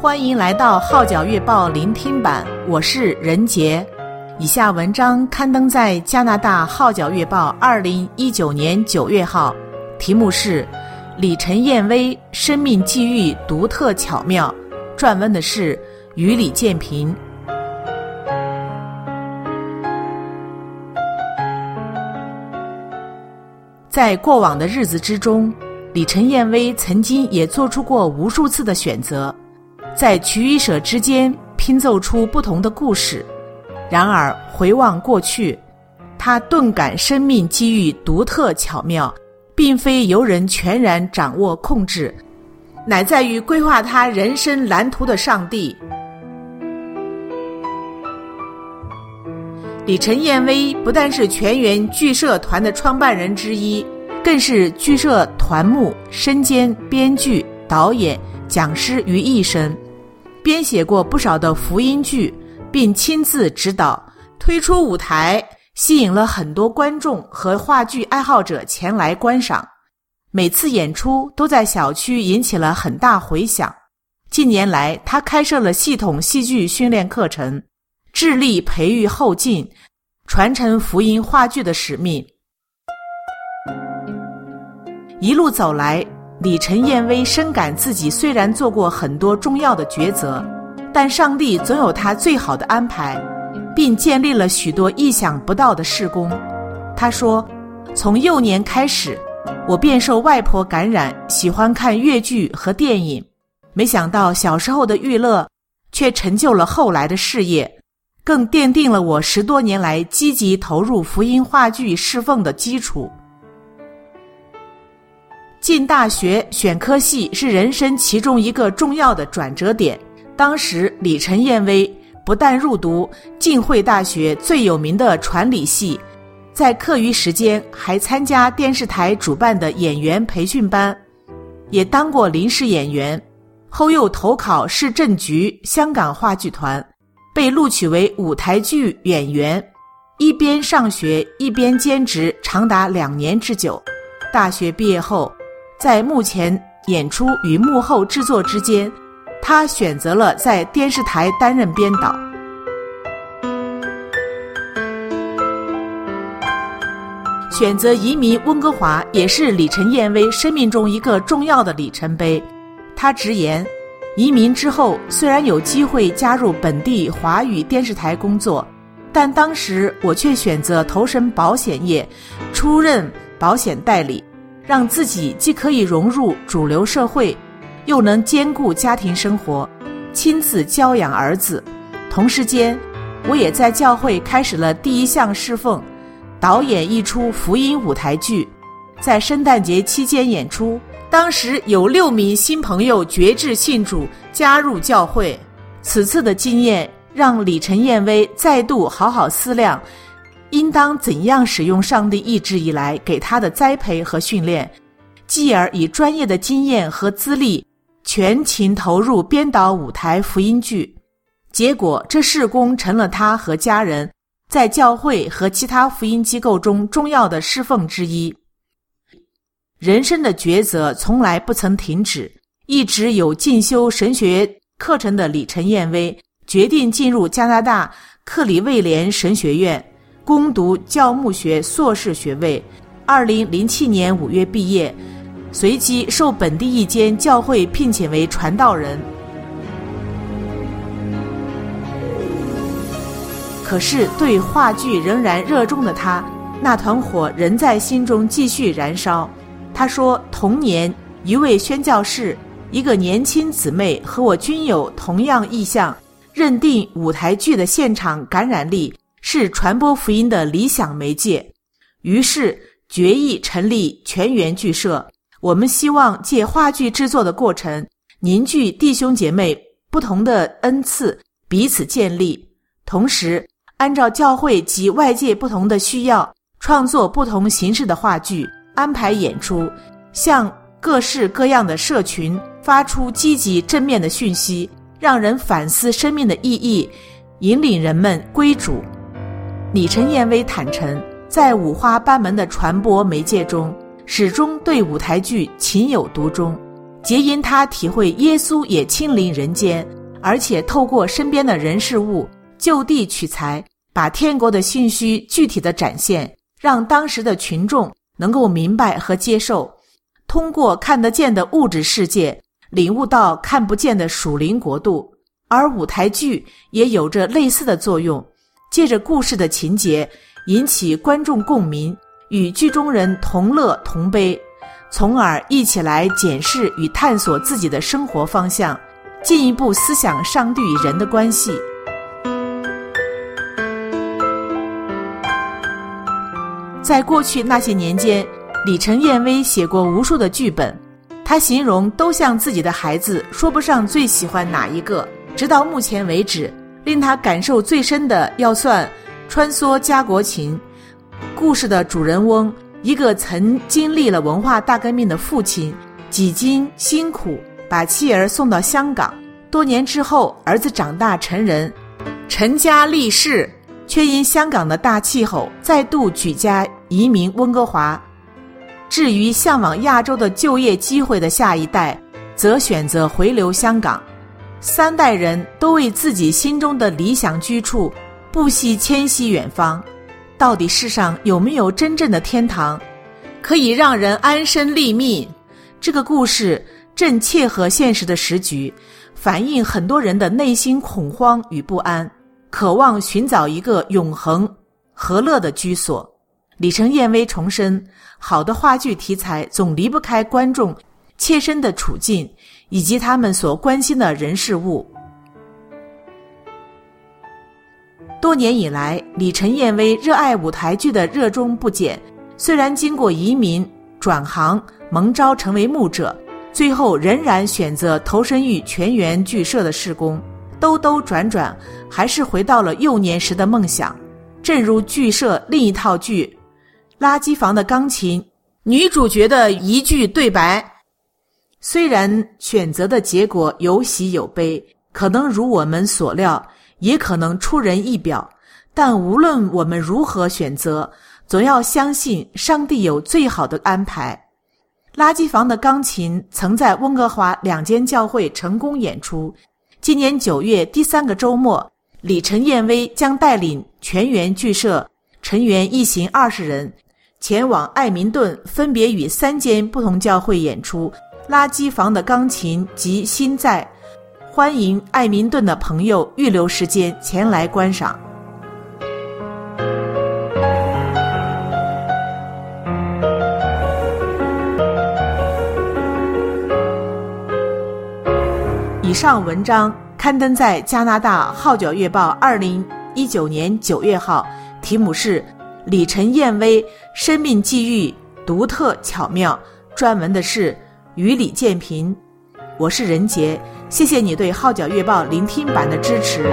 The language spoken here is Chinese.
欢迎来到《号角月报》聆听版，我是任杰。以下文章刊登在加拿大《号角月报》二零一九年九月号，题目是《李晨燕薇生命际遇独特巧妙》，撰文的是于李建平。在过往的日子之中，李晨燕薇曾经也做出过无数次的选择。在取与舍之间拼凑出不同的故事，然而回望过去，他顿感生命机遇独特巧妙，并非由人全然掌握控制，乃在于规划他人生蓝图的上帝。李晨燕薇不但是全员剧社团的创办人之一，更是剧社团目身兼编剧、导演、讲师于一身。编写过不少的福音剧，并亲自指导推出舞台，吸引了很多观众和话剧爱好者前来观赏。每次演出都在小区引起了很大回响。近年来，他开设了系统戏剧训练课程，致力培育后进，传承福音话剧的使命。一路走来。李晨燕薇深感自己虽然做过很多重要的抉择，但上帝总有他最好的安排，并建立了许多意想不到的事工。他说：“从幼年开始，我便受外婆感染，喜欢看粤剧和电影。没想到小时候的娱乐，却成就了后来的事业，更奠定了我十多年来积极投入福音话剧侍奉的基础。”进大学选科系是人生其中一个重要的转折点。当时，李晨燕薇不但入读浸会大学最有名的传理系，在课余时间还参加电视台主办的演员培训班，也当过临时演员。后又投考市政局香港话剧团，被录取为舞台剧演员，一边上学一边兼职，长达两年之久。大学毕业后，在幕前演出与幕后制作之间，他选择了在电视台担任编导。选择移民温哥华也是李晨燕薇生命中一个重要的里程碑。他直言，移民之后虽然有机会加入本地华语电视台工作，但当时我却选择投身保险业，出任保险代理。让自己既可以融入主流社会，又能兼顾家庭生活，亲自教养儿子。同时间，我也在教会开始了第一项侍奉，导演一出福音舞台剧，在圣诞节期间演出。当时有六名新朋友决志信主，加入教会。此次的经验让李晨燕薇再度好好思量。应当怎样使用上帝一直以来给他的栽培和训练，继而以专业的经验和资历全情投入编导舞台福音剧。结果，这事工成了他和家人在教会和其他福音机构中重要的侍奉之一。人生的抉择从来不曾停止，一直有进修神学课程的李陈彦薇决定进入加拿大克里威廉神学院。攻读教牧学硕士学位，二零零七年五月毕业，随即受本地一间教会聘请为传道人。可是对话剧仍然热衷的他，那团火仍在心中继续燃烧。他说，同年一位宣教士，一个年轻姊妹和我均有同样意向，认定舞台剧的现场感染力。是传播福音的理想媒介，于是决意成立全员剧社。我们希望借话剧制作的过程，凝聚弟兄姐妹不同的恩赐，彼此建立。同时，按照教会及外界不同的需要，创作不同形式的话剧，安排演出，向各式各样的社群发出积极正面的讯息，让人反思生命的意义，引领人们归主。李晨彦薇坦诚，在五花八门的传播媒介中，始终对舞台剧情有独钟。皆因他体会耶稣也亲临人间，而且透过身边的人事物就地取材，把天国的信息具体的展现，让当时的群众能够明白和接受。通过看得见的物质世界，领悟到看不见的属灵国度。而舞台剧也有着类似的作用，借着故事的情节引起观众共鸣，与剧中人同乐同悲。从而一起来检视与探索自己的生活方向，进一步思想上帝与人的关系。在过去那些年间，李成燕薇写过无数的剧本，他形容都像自己的孩子，说不上最喜欢哪一个。直到目前为止，令他感受最深的要算《穿梭家国情》故事的主人翁。一个曾经历了文化大革命的父亲，几经辛苦把妻儿送到香港。多年之后，儿子长大成人，成家立室，却因香港的大气候，再度举家移民温哥华。至于向往亚洲的就业机会的下一代，则选择回流香港。三代人都为自己心中的理想居处，不惜迁徙远方。到底世上有没有真正的天堂，可以让人安身立命？这个故事正切合现实的时局，反映很多人的内心恐慌与不安，渴望寻找一个永恒和乐的居所。李成燕薇重申，好的话剧题材总离不开观众切身的处境以及他们所关心的人事物。多年以来，李晨燕薇热爱舞台剧的热衷不减。虽然经过移民、转行、蒙招成为牧者，最后仍然选择投身于全员剧社的施工。兜兜转转，还是回到了幼年时的梦想。正如剧社另一套剧《垃圾房的钢琴》女主角的一句对白：“虽然选择的结果有喜有悲，可能如我们所料。”也可能出人意表，但无论我们如何选择，总要相信上帝有最好的安排。垃圾房的钢琴曾在温哥华两间教会成功演出。今年九月第三个周末，李晨燕薇将带领全员剧社成员一行二十人前往爱民顿，分别与三间不同教会演出《垃圾房的钢琴》及《心在》。欢迎艾民顿的朋友预留时间前来观赏。以上文章刊登在加拿大《号角月报》二零一九年九月号，题目是《李晨燕薇生命际遇独特巧妙》，撰文的是与李建平。我是任杰。谢谢你对《号角月报》聆听版的支持。